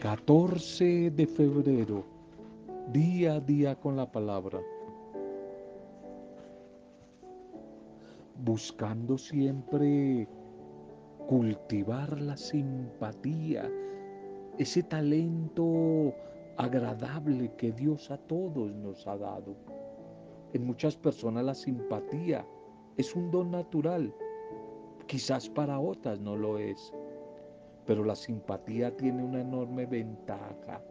14 de febrero, día a día con la palabra. Buscando siempre cultivar la simpatía, ese talento agradable que Dios a todos nos ha dado. En muchas personas la simpatía es un don natural, quizás para otras no lo es. Pero la simpatía tiene una enorme ventaja.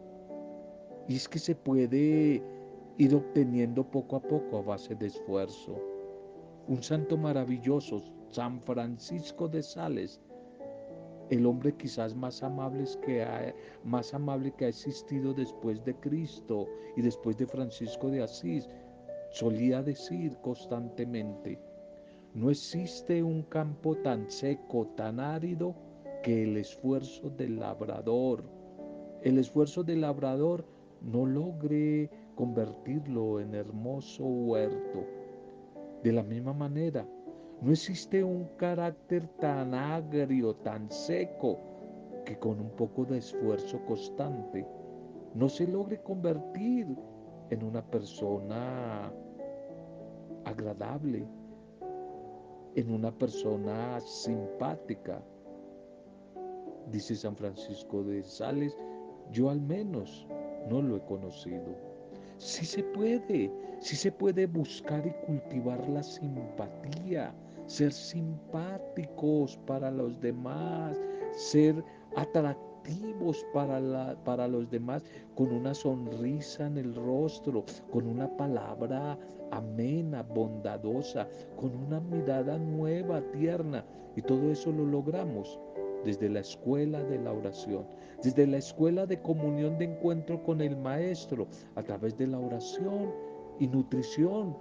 Y es que se puede ir obteniendo poco a poco a base de esfuerzo. Un santo maravilloso, San Francisco de Sales, el hombre quizás más amable que ha, más amable que ha existido después de Cristo y después de Francisco de Asís, solía decir constantemente, no existe un campo tan seco, tan árido, que el esfuerzo del labrador, el esfuerzo del labrador no logre convertirlo en hermoso huerto. De la misma manera, no existe un carácter tan agrio, tan seco, que con un poco de esfuerzo constante no se logre convertir en una persona agradable, en una persona simpática, dice San Francisco de Sales, yo al menos no lo he conocido. Sí se puede, sí se puede buscar y cultivar la simpatía, ser simpáticos para los demás, ser atractivos para, la, para los demás, con una sonrisa en el rostro, con una palabra amena, bondadosa, con una mirada nueva, tierna. Y todo eso lo logramos desde la escuela de la oración, desde la escuela de comunión de encuentro con el Maestro, a través de la oración y nutrición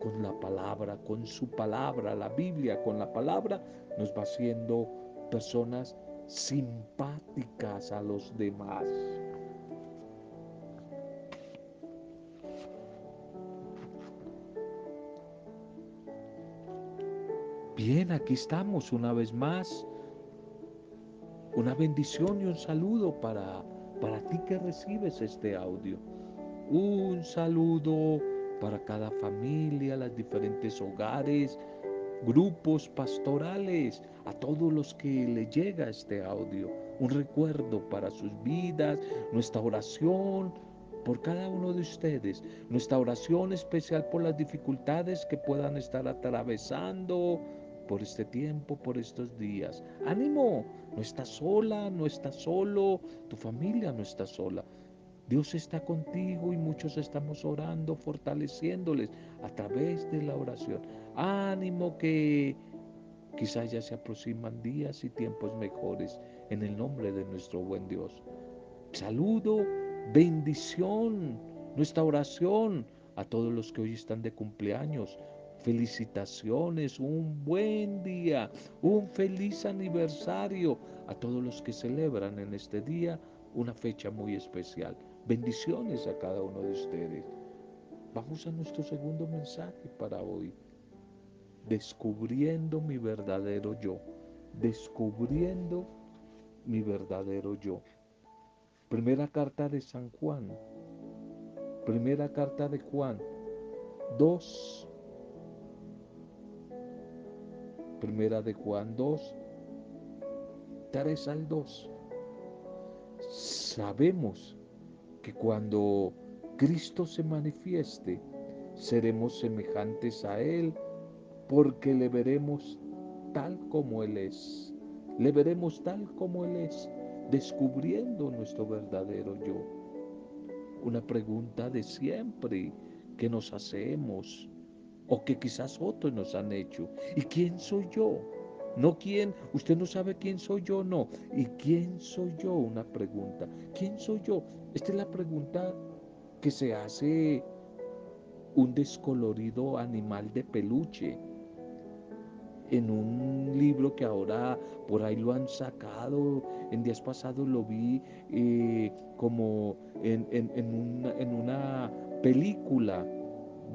con la palabra, con su palabra, la Biblia con la palabra, nos va haciendo personas simpáticas a los demás. Bien, aquí estamos una vez más una bendición y un saludo para, para ti que recibes este audio. Un saludo para cada familia, los diferentes hogares, grupos pastorales, a todos los que le llega este audio. Un recuerdo para sus vidas, nuestra oración por cada uno de ustedes, nuestra oración especial por las dificultades que puedan estar atravesando por este tiempo, por estos días. Ánimo, no estás sola, no estás solo, tu familia no está sola. Dios está contigo y muchos estamos orando, fortaleciéndoles a través de la oración. Ánimo que quizás ya se aproximan días y tiempos mejores en el nombre de nuestro buen Dios. Saludo, bendición, nuestra oración a todos los que hoy están de cumpleaños, Felicitaciones, un buen día, un feliz aniversario a todos los que celebran en este día una fecha muy especial. Bendiciones a cada uno de ustedes. Vamos a nuestro segundo mensaje para hoy. Descubriendo mi verdadero yo. Descubriendo mi verdadero yo. Primera carta de San Juan. Primera carta de Juan. Dos Primera de Juan 2, 3 al 2. Sabemos que cuando Cristo se manifieste, seremos semejantes a Él porque le veremos tal como Él es. Le veremos tal como Él es, descubriendo nuestro verdadero yo. Una pregunta de siempre que nos hacemos o que quizás otros nos han hecho. ¿Y quién soy yo? No quién, usted no sabe quién soy yo, no. ¿Y quién soy yo? Una pregunta. ¿Quién soy yo? Esta es la pregunta que se hace un descolorido animal de peluche en un libro que ahora por ahí lo han sacado. En días pasados lo vi eh, como en, en una película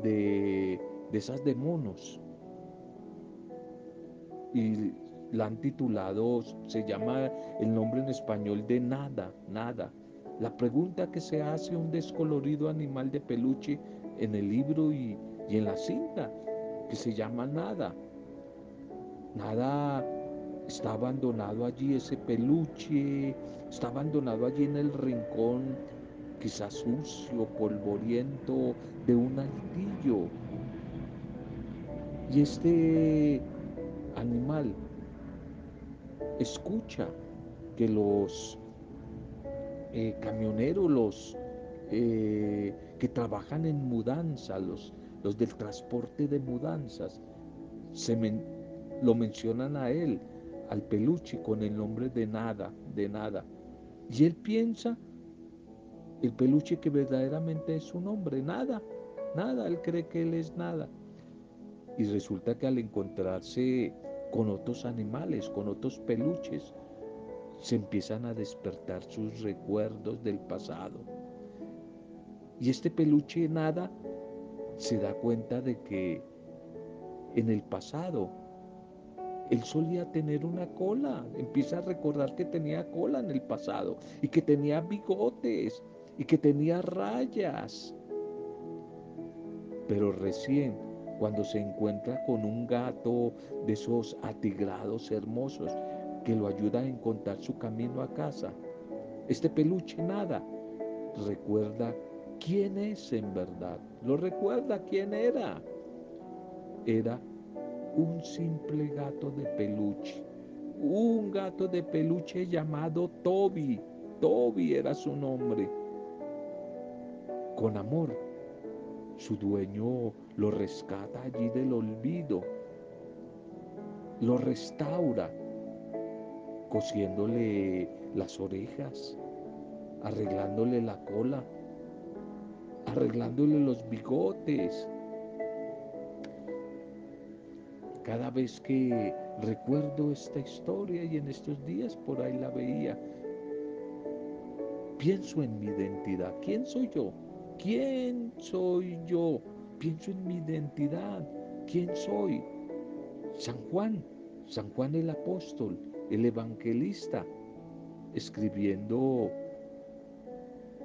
de de esas de monos. Y la han titulado, se llama el nombre en español de nada, nada. La pregunta que se hace un descolorido animal de peluche en el libro y, y en la cinta, que se llama nada. Nada está abandonado allí ese peluche, está abandonado allí en el rincón, quizás sucio, polvoriento, de un altillo. Y este animal escucha que los eh, camioneros, los eh, que trabajan en mudanza, los, los del transporte de mudanzas, se lo mencionan a él, al peluche, con el nombre de nada, de nada. Y él piensa, el peluche que verdaderamente es su nombre, nada, nada, él cree que él es nada. Y resulta que al encontrarse con otros animales, con otros peluches, se empiezan a despertar sus recuerdos del pasado. Y este peluche nada se da cuenta de que en el pasado él solía tener una cola, empieza a recordar que tenía cola en el pasado y que tenía bigotes y que tenía rayas. Pero recién cuando se encuentra con un gato de esos atigrados hermosos que lo ayuda a encontrar su camino a casa, este peluche nada recuerda quién es en verdad, lo recuerda quién era. Era un simple gato de peluche, un gato de peluche llamado Toby. Toby era su nombre. Con amor, su dueño lo rescata allí del olvido, lo restaura, cosiéndole las orejas, arreglándole la cola, arreglándole los bigotes, Cada vez que recuerdo esta historia y en estos días por ahí la veía, pienso en mi identidad. ¿Quién soy yo? ¿Quién soy yo? Pienso en mi identidad. ¿Quién soy? San Juan, San Juan el apóstol, el evangelista, escribiendo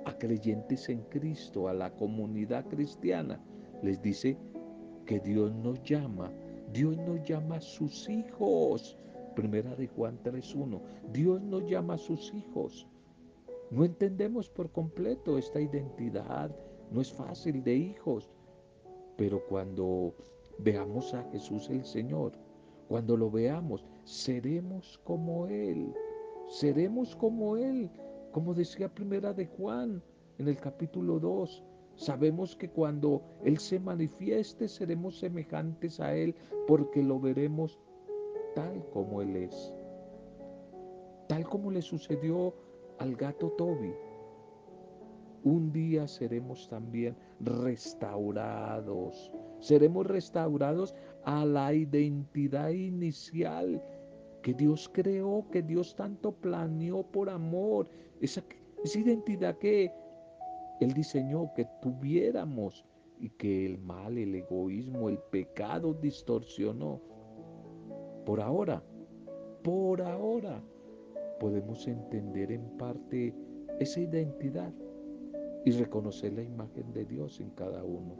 a creyentes en Cristo, a la comunidad cristiana, les dice que Dios nos llama Dios nos llama a sus hijos. Primera de Juan 3.1. Dios nos llama a sus hijos. No entendemos por completo esta identidad. No es fácil de hijos. Pero cuando veamos a Jesús el Señor, cuando lo veamos, seremos como Él. Seremos como Él. Como decía Primera de Juan en el capítulo 2 Sabemos que cuando Él se manifieste seremos semejantes a Él porque lo veremos tal como Él es. Tal como le sucedió al gato Toby. Un día seremos también restaurados. Seremos restaurados a la identidad inicial que Dios creó, que Dios tanto planeó por amor. Esa, identidad que él diseñó que tuviéramos y que el mal, el egoísmo, el pecado distorsionó. Por ahora, por ahora, podemos entender en parte esa identidad y reconocer la imagen de Dios en cada uno.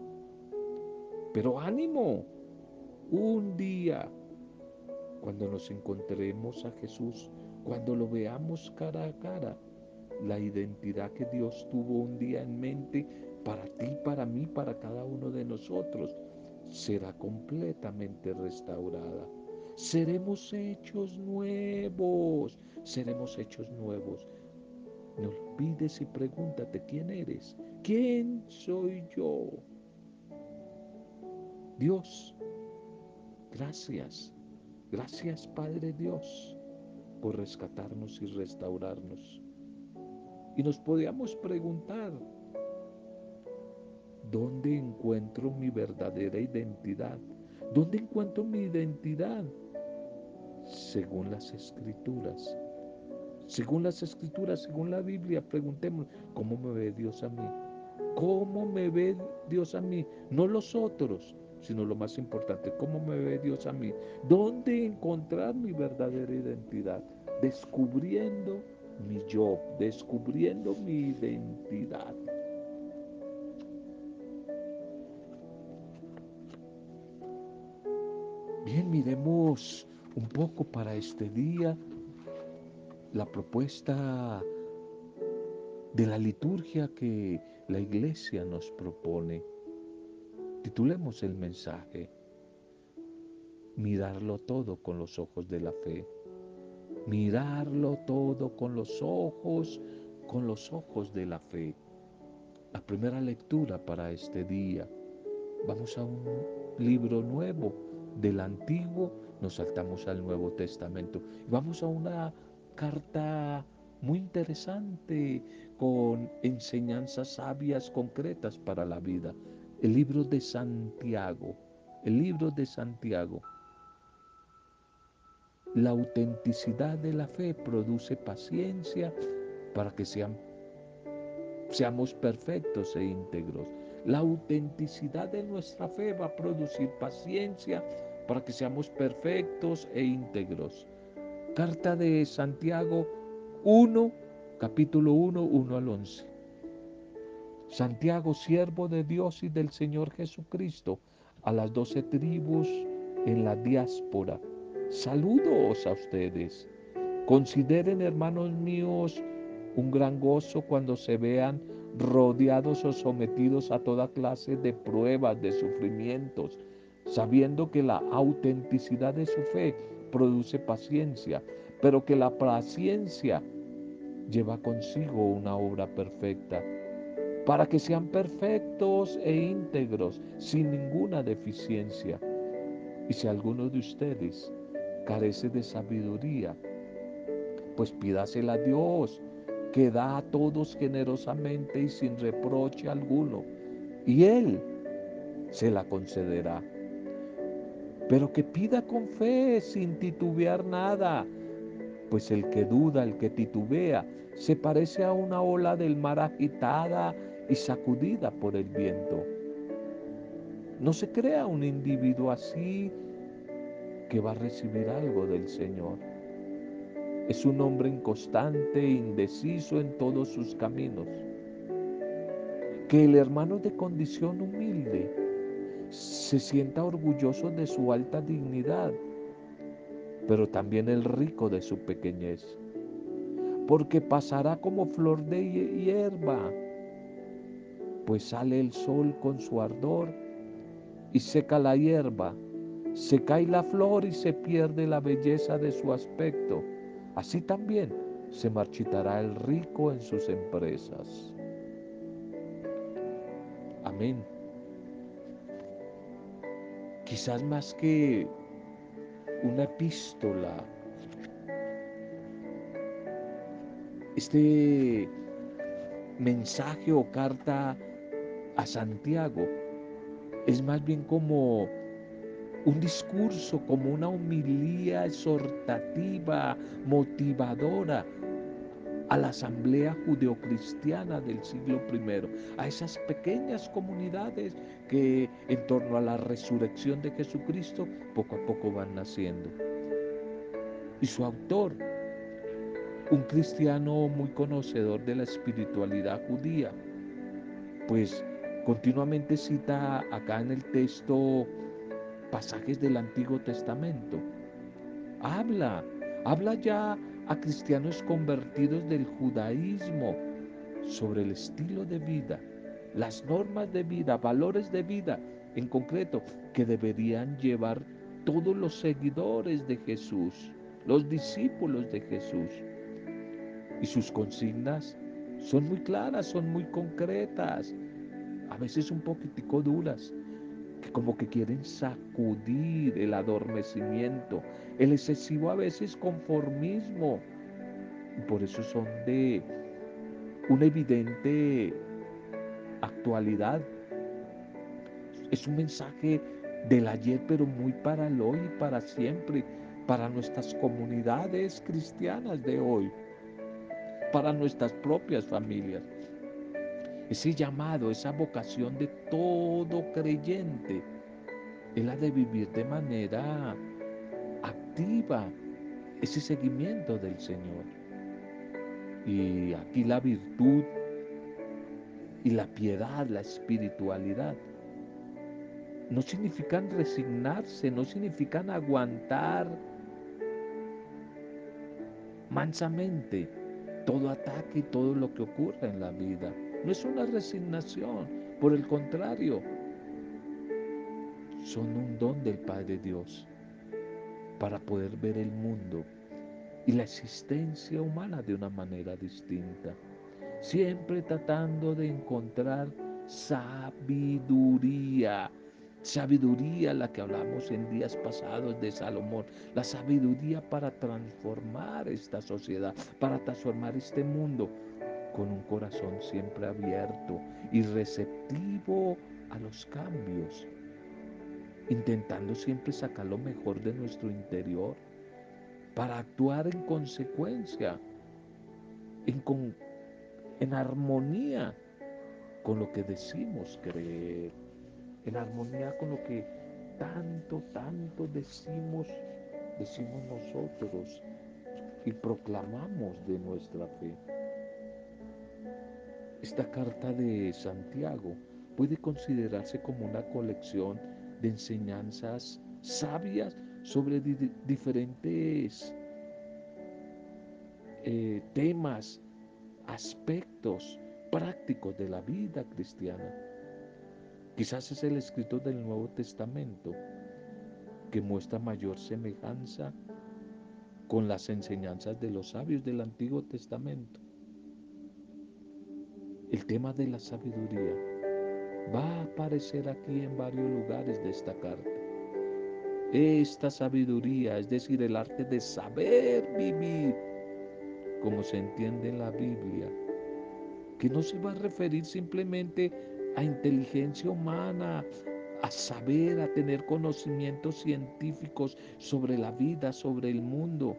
Pero ánimo, un día, cuando nos encontremos a Jesús, cuando lo veamos cara a cara, la identidad que Dios tuvo un día en mente para ti, para mí, para cada uno de nosotros, será completamente restaurada. Seremos hechos nuevos, seremos hechos nuevos. No olvides y pregúntate quién eres, quién soy yo. Dios, gracias, gracias Padre Dios por rescatarnos y restaurarnos. Y nos podíamos preguntar, ¿dónde encuentro mi verdadera identidad? ¿Dónde encuentro mi identidad? Según las escrituras. Según las escrituras, según la Biblia, preguntemos, ¿cómo me ve Dios a mí? ¿Cómo me ve Dios a mí? No los otros, sino lo más importante, ¿cómo me ve Dios a mí? ¿Dónde encontrar mi verdadera identidad? Descubriendo mi yo, descubriendo mi identidad. Bien, miremos un poco para este día la propuesta de la liturgia que la iglesia nos propone. Titulemos el mensaje, mirarlo todo con los ojos de la fe. Mirarlo todo con los ojos, con los ojos de la fe. La primera lectura para este día. Vamos a un libro nuevo del Antiguo, nos saltamos al Nuevo Testamento. Vamos a una carta muy interesante con enseñanzas sabias concretas para la vida. El libro de Santiago, el libro de Santiago. La autenticidad de la fe produce paciencia para que seamos perfectos e íntegros. La autenticidad de nuestra fe va a producir paciencia para que seamos perfectos e íntegros. Carta de Santiago 1, capítulo 1, 1 al 11. Santiago, siervo de Dios y del Señor Jesucristo, a las doce tribus en la diáspora. Saludos a ustedes. Consideren, hermanos míos, un gran gozo cuando se vean rodeados o sometidos a toda clase de pruebas, de sufrimientos, sabiendo que la autenticidad de su fe produce paciencia, pero que la paciencia lleva consigo una obra perfecta, para que sean perfectos e íntegros, sin ninguna deficiencia. Y si alguno de ustedes carece de sabiduría, pues pídasela a Dios, que da a todos generosamente y sin reproche alguno, y Él se la concederá. Pero que pida con fe, sin titubear nada, pues el que duda, el que titubea, se parece a una ola del mar agitada y sacudida por el viento. No se crea un individuo así que va a recibir algo del Señor. Es un hombre inconstante e indeciso en todos sus caminos. Que el hermano de condición humilde se sienta orgulloso de su alta dignidad pero también el rico de su pequeñez, porque pasará como flor de hierba, pues sale el sol con su ardor y seca la hierba, se cae la flor y se pierde la belleza de su aspecto. Así también se marchitará el rico en sus empresas. Amén. Quizás más que una epístola. Este mensaje o carta a Santiago es más bien como un discurso, como una humilía exhortativa, motivadora a la asamblea judeocristiana del siglo I, a esas pequeñas comunidades que en torno a la resurrección de Jesucristo poco a poco van naciendo. Y su autor, un cristiano muy conocedor de la espiritualidad judía, pues continuamente cita acá en el texto pasajes del Antiguo Testamento. Habla, habla ya a cristianos convertidos del judaísmo sobre el estilo de vida, las normas de vida, valores de vida en concreto que deberían llevar todos los seguidores de Jesús, los discípulos de Jesús. Y sus consignas son muy claras, son muy concretas, a veces un poquitico duras, como que quieren sacudir el adormecimiento, el excesivo a veces conformismo. Y por eso son de una evidente actualidad. Es un mensaje del ayer, pero muy para el hoy y para siempre, para nuestras comunidades cristianas de hoy, para nuestras propias familias. Ese llamado, esa vocación de todo creyente, es la de vivir de manera activa ese seguimiento del Señor. Y aquí la virtud y la piedad, la espiritualidad, no significan resignarse, no significan aguantar mansamente todo ataque y todo lo que ocurre en la vida. No es una resignación, por el contrario, son un don del Padre Dios para poder ver el mundo y la existencia humana de una manera distinta. Siempre tratando de encontrar sabiduría. Sabiduría, la que hablamos en días pasados de Salomón, la sabiduría para transformar esta sociedad, para transformar este mundo con un corazón siempre abierto y receptivo a los cambios, intentando siempre sacar lo mejor de nuestro interior para actuar en consecuencia, en, con, en armonía con lo que decimos creer, en armonía con lo que tanto, tanto decimos, decimos nosotros y proclamamos de nuestra fe. Esta carta de Santiago puede considerarse como una colección de enseñanzas sabias sobre diferentes eh, temas aspectos prácticos de la vida cristiana. Quizás es el escrito del Nuevo Testamento que muestra mayor semejanza con las enseñanzas de los sabios del Antiguo Testamento. El tema de la sabiduría va a aparecer aquí en varios lugares de esta carta. Esta sabiduría, es decir, el arte de saber vivir como se entiende en la Biblia, que no se va a referir simplemente a inteligencia humana, a saber, a tener conocimientos científicos sobre la vida, sobre el mundo.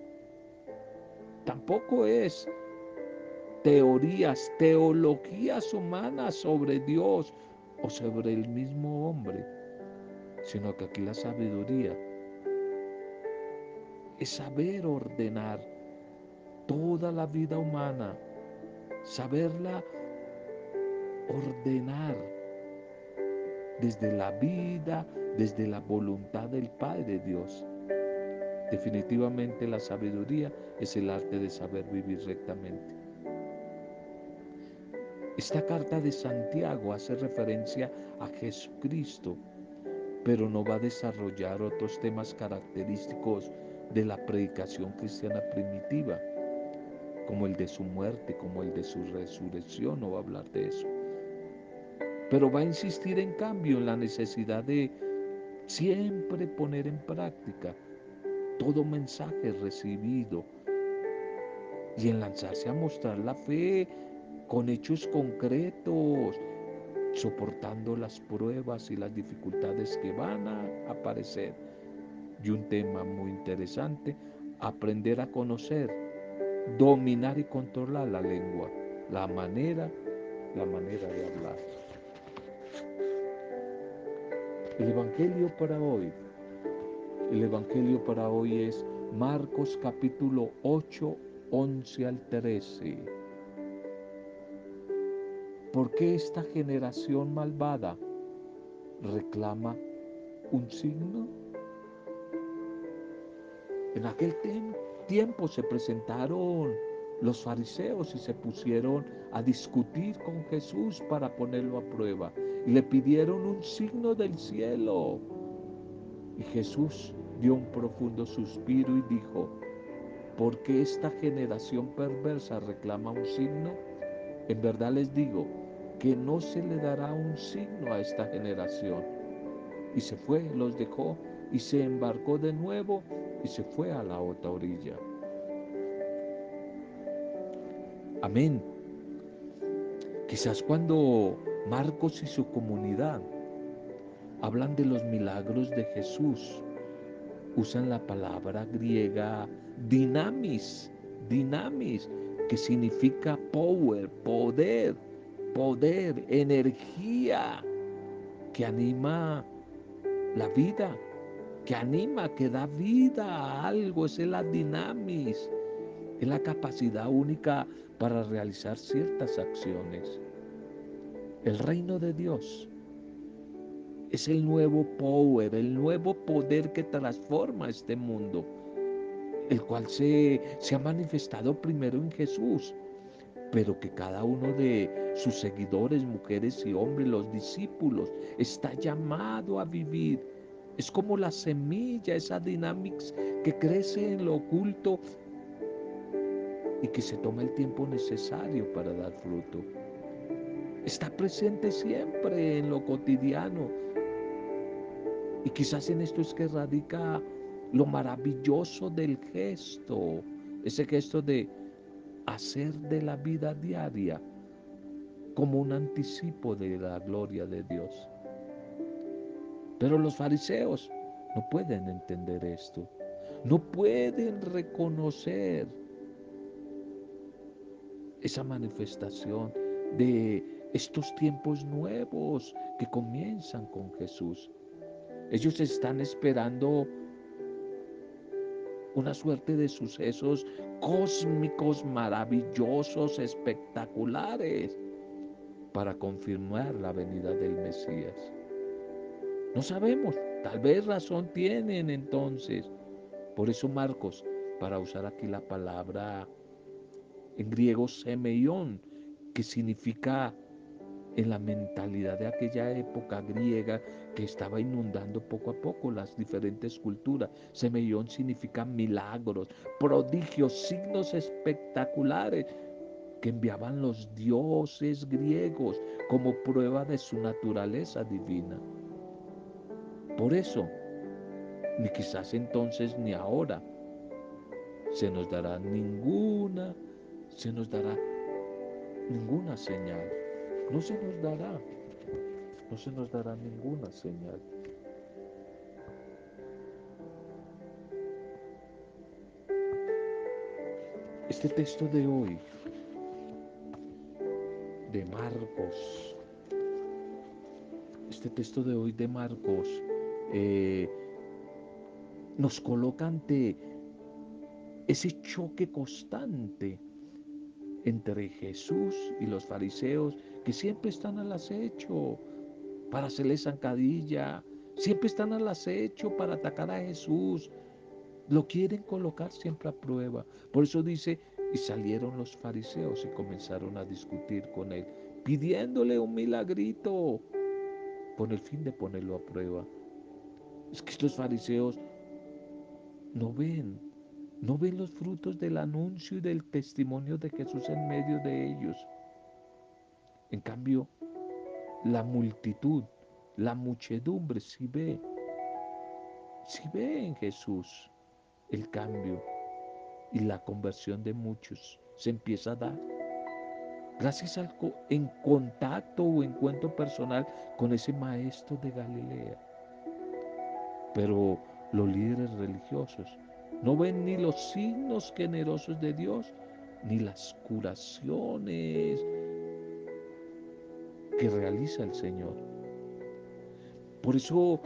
Tampoco es teorías, teologías humanas sobre Dios o sobre el mismo hombre, sino que aquí la sabiduría es saber ordenar toda la vida humana, saberla ordenar desde la vida, desde la voluntad del Padre Dios. Definitivamente la sabiduría es el arte de saber vivir rectamente. Esta carta de Santiago hace referencia a Jesucristo, pero no va a desarrollar otros temas característicos de la predicación cristiana primitiva como el de su muerte, como el de su resurrección, no va a hablar de eso. Pero va a insistir en cambio en la necesidad de siempre poner en práctica todo mensaje recibido y en lanzarse a mostrar la fe con hechos concretos, soportando las pruebas y las dificultades que van a aparecer. Y un tema muy interesante, aprender a conocer dominar y controlar la lengua, la manera, la manera de hablar. El Evangelio para hoy, el Evangelio para hoy es Marcos capítulo 8, 11 al 13. ¿Por qué esta generación malvada reclama un signo? En aquel tiempo se presentaron los fariseos y se pusieron a discutir con Jesús para ponerlo a prueba. Y le pidieron un signo del cielo. Y Jesús dio un profundo suspiro y dijo, ¿por qué esta generación perversa reclama un signo? En verdad les digo que no se le dará un signo a esta generación. Y se fue, los dejó y se embarcó de nuevo y se fue a la otra orilla. Amén. Quizás cuando Marcos y su comunidad hablan de los milagros de Jesús, usan la palabra griega dinamis, dinamis, que significa power, poder, poder, energía, que anima la vida, que anima, que da vida a algo, es la dinamis. es la capacidad única para realizar ciertas acciones. El reino de Dios es el nuevo power, el nuevo poder que transforma este mundo, el cual se, se ha manifestado primero en Jesús, pero que cada uno de sus seguidores, mujeres y hombres, los discípulos, está llamado a vivir. Es como la semilla, esa dinámica que crece en lo oculto y que se toma el tiempo necesario para dar fruto. Está presente siempre en lo cotidiano. Y quizás en esto es que radica lo maravilloso del gesto, ese gesto de hacer de la vida diaria como un anticipo de la gloria de Dios. Pero los fariseos no pueden entender esto, no pueden reconocer esa manifestación de estos tiempos nuevos que comienzan con Jesús. Ellos están esperando una suerte de sucesos cósmicos, maravillosos, espectaculares, para confirmar la venida del Mesías. No sabemos, tal vez razón tienen entonces. Por eso Marcos, para usar aquí la palabra en griego semeión, que significa en la mentalidad de aquella época griega que estaba inundando poco a poco las diferentes culturas. Semellón significa milagros, prodigios, signos espectaculares que enviaban los dioses griegos como prueba de su naturaleza divina. Por eso, ni quizás entonces ni ahora, se nos dará ninguna, se nos dará ninguna señal no se nos dará, no se nos dará ninguna señal. Este texto de hoy, de Marcos, este texto de hoy de Marcos, eh, nos coloca ante ese choque constante entre Jesús y los fariseos que siempre están al acecho para hacerle zancadilla, siempre están al acecho para atacar a Jesús. Lo quieren colocar siempre a prueba. Por eso dice, y salieron los fariseos y comenzaron a discutir con él, pidiéndole un milagrito, con el fin de ponerlo a prueba. Es que estos fariseos no ven no ven los frutos del anuncio y del testimonio de Jesús en medio de ellos. En cambio, la multitud, la muchedumbre sí ve, sí ve en Jesús el cambio y la conversión de muchos se empieza a dar. Gracias al en contacto o encuentro personal con ese maestro de Galilea. Pero los líderes religiosos no ven ni los signos generosos de Dios, ni las curaciones que realiza el Señor. Por eso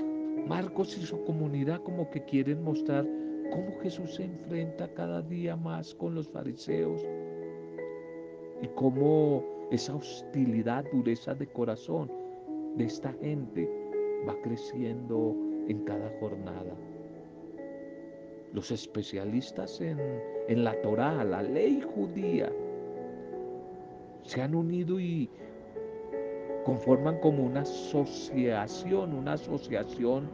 Marcos y su comunidad como que quieren mostrar cómo Jesús se enfrenta cada día más con los fariseos y cómo esa hostilidad, dureza de corazón de esta gente va creciendo en cada jornada. Los especialistas en, la Torá, la ley judía, se han unido y conforman como una asociación, una asociación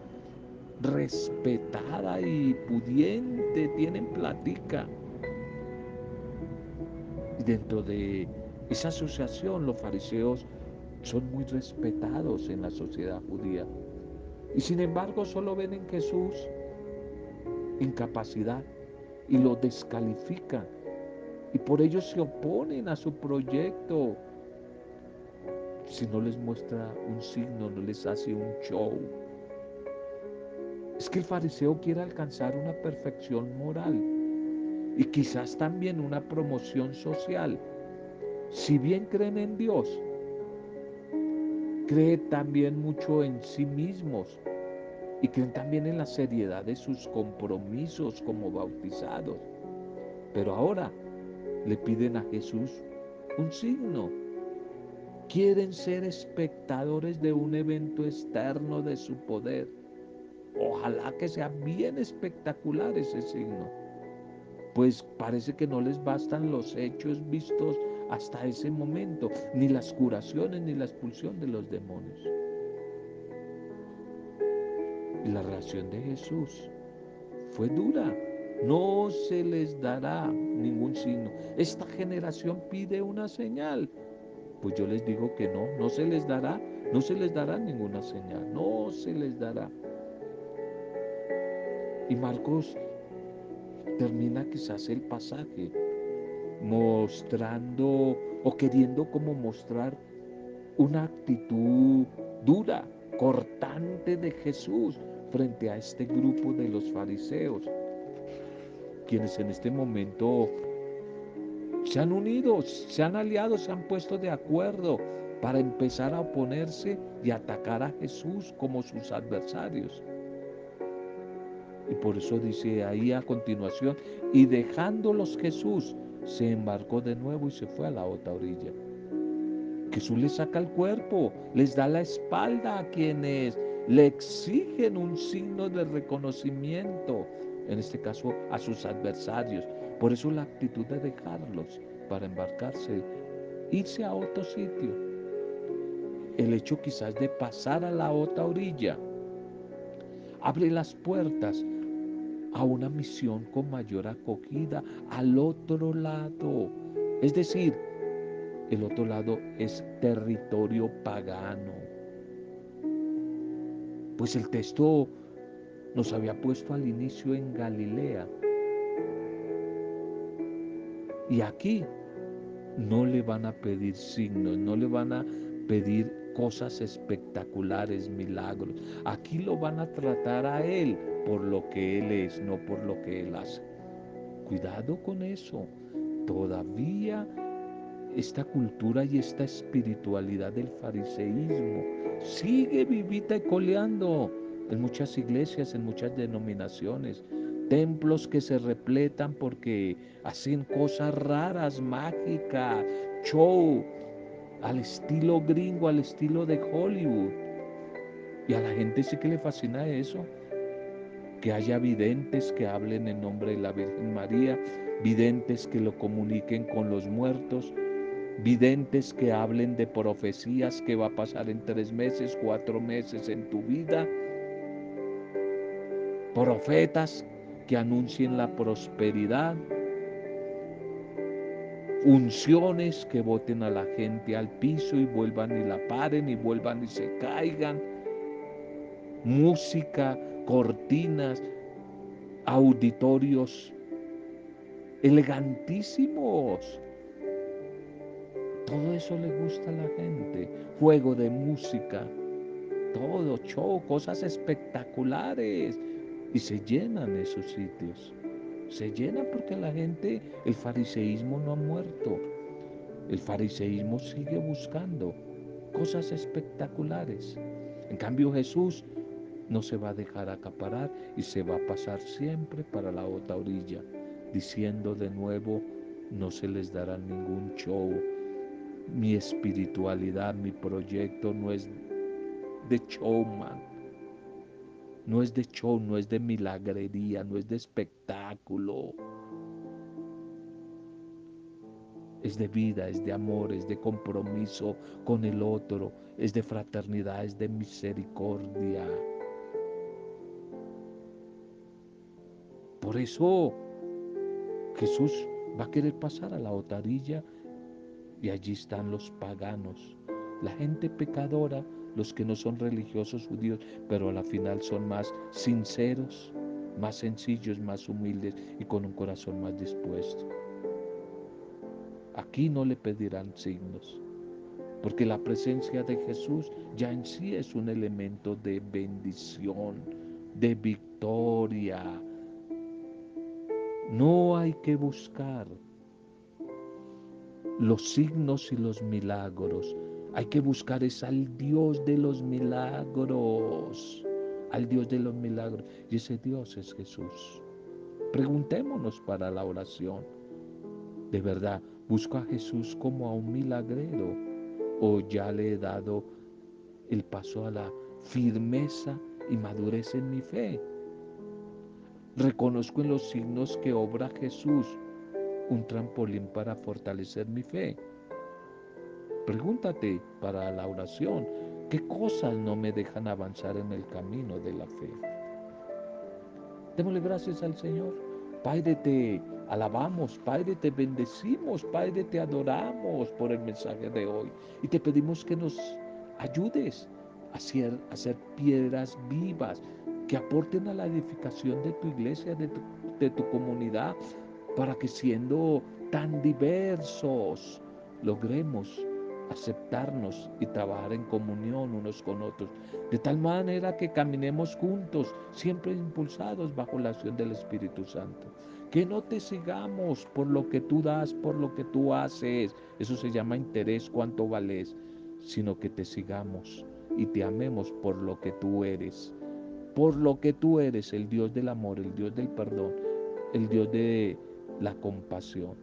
respetada y pudiente, tienen platica. Y dentro de esa asociación los fariseos son muy respetados en la sociedad judía. Y sin embargo solo ven en Jesús incapacidad y lo descalifican. Y por ello se oponen a su proyecto. Si no les muestra un signo, no les hace un show. Es que el fariseo quiere alcanzar una perfección moral y quizás también una promoción social. Si bien creen en Dios, cree también mucho en sí mismos y creen también en la seriedad de sus compromisos como bautizados. Pero ahora le piden a Jesús un signo. Quieren ser espectadores de un evento externo de su poder. Ojalá que sea bien espectacular ese signo. Pues parece que no les bastan los hechos vistos hasta ese momento, ni las curaciones, ni la expulsión de los demonios. Y la reacción de Jesús fue dura. No se les dará ningún signo. Esta generación pide una señal. Pues yo les digo que no, no se les dará, no se les dará ninguna señal, no se les dará. Y Marcos termina quizás el pasaje mostrando o queriendo como mostrar una actitud dura, cortante de Jesús frente a este grupo de los fariseos, quienes en este momento se han unido, se han aliado, se han puesto de acuerdo para empezar a oponerse y atacar a Jesús como sus adversarios. Y por eso dice ahí a continuación, y dejándolos Jesús, se embarcó de nuevo y se fue a la otra orilla. Jesús les saca el cuerpo, les da la espalda a quienes le exigen un signo de reconocimiento, en este caso a sus adversarios. Por eso la actitud de dejarlos para embarcarse, irse a otro sitio. El hecho quizás de pasar a la otra orilla abre las puertas a una misión con mayor acogida al otro lado. Es decir, el otro lado es territorio pagano. Pues el texto nos había puesto al inicio en Galilea. Y aquí no le van a pedir signos, no le van a pedir cosas espectaculares, milagros. Aquí lo van a tratar a Él por lo que Él es, no por lo que Él hace. Cuidado con eso. Todavía esta cultura y esta espiritualidad del fariseísmo sigue vivita y coleando en muchas iglesias, en muchas denominaciones. Templos que se repletan porque hacen cosas raras, mágicas, show, al estilo gringo, al estilo de Hollywood. Y a la gente sí que le fascina eso. Que haya videntes que hablen en nombre de la Virgen María, videntes que lo comuniquen con los muertos, videntes que hablen de profecías que va a pasar en tres meses, cuatro meses en tu vida, profetas que anuncien la prosperidad, unciones que boten a la gente al piso y vuelvan y la paren y vuelvan y se caigan, música, cortinas, auditorios elegantísimos. Todo eso le gusta a la gente. Juego de música, todo, show, cosas espectaculares. Y se llenan esos sitios. Se llena porque la gente, el fariseísmo no ha muerto. El fariseísmo sigue buscando cosas espectaculares. En cambio Jesús no se va a dejar acaparar y se va a pasar siempre para la otra orilla, diciendo de nuevo, no se les dará ningún show. Mi espiritualidad, mi proyecto no es de showman no es de show, no es de milagrería, no es de espectáculo. Es de vida, es de amor, es de compromiso con el otro, es de fraternidad, es de misericordia. Por eso Jesús va a querer pasar a la otarilla y allí están los paganos, la gente pecadora los que no son religiosos judíos, pero a la final son más sinceros, más sencillos, más humildes y con un corazón más dispuesto. Aquí no le pedirán signos, porque la presencia de Jesús ya en sí es un elemento de bendición, de victoria. No hay que buscar los signos y los milagros, hay que buscar es al Dios de los milagros, al Dios de los milagros. Y ese Dios es Jesús. Preguntémonos para la oración. De verdad, busco a Jesús como a un milagrero o ya le he dado el paso a la firmeza y madurez en mi fe. Reconozco en los signos que obra Jesús un trampolín para fortalecer mi fe. Pregúntate para la oración, ¿qué cosas no me dejan avanzar en el camino de la fe? Démosle gracias al Señor. Padre, te alabamos, Padre, te bendecimos, Padre, te adoramos por el mensaje de hoy. Y te pedimos que nos ayudes a ser, a ser piedras vivas que aporten a la edificación de tu iglesia, de tu, de tu comunidad, para que siendo tan diversos logremos aceptarnos y trabajar en comunión unos con otros, de tal manera que caminemos juntos, siempre impulsados bajo la acción del Espíritu Santo. Que no te sigamos por lo que tú das, por lo que tú haces, eso se llama interés, cuánto vales, sino que te sigamos y te amemos por lo que tú eres, por lo que tú eres, el Dios del amor, el Dios del perdón, el Dios de la compasión.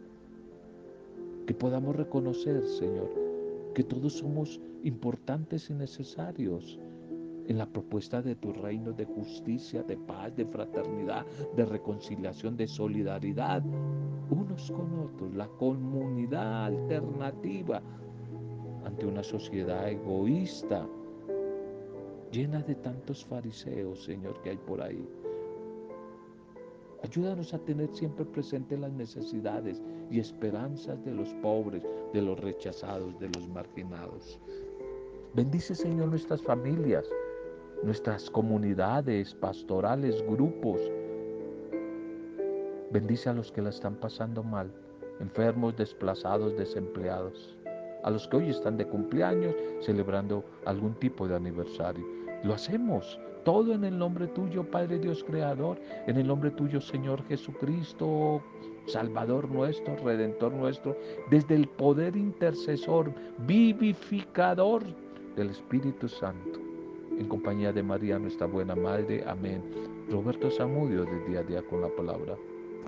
Que podamos reconocer, Señor, que todos somos importantes y necesarios en la propuesta de tu reino de justicia, de paz, de fraternidad, de reconciliación, de solidaridad, unos con otros, la comunidad alternativa ante una sociedad egoísta, llena de tantos fariseos, Señor, que hay por ahí. Ayúdanos a tener siempre presente las necesidades y esperanzas de los pobres, de los rechazados, de los marginados. Bendice, Señor, nuestras familias, nuestras comunidades pastorales, grupos. Bendice a los que la están pasando mal, enfermos, desplazados, desempleados, a los que hoy están de cumpleaños celebrando algún tipo de aniversario. Lo hacemos todo en el nombre tuyo, Padre Dios Creador, en el nombre tuyo, Señor Jesucristo, Salvador nuestro, Redentor nuestro, desde el poder intercesor, vivificador del Espíritu Santo. En compañía de María, nuestra buena Madre. Amén. Roberto Zamudio, de día a día con la palabra.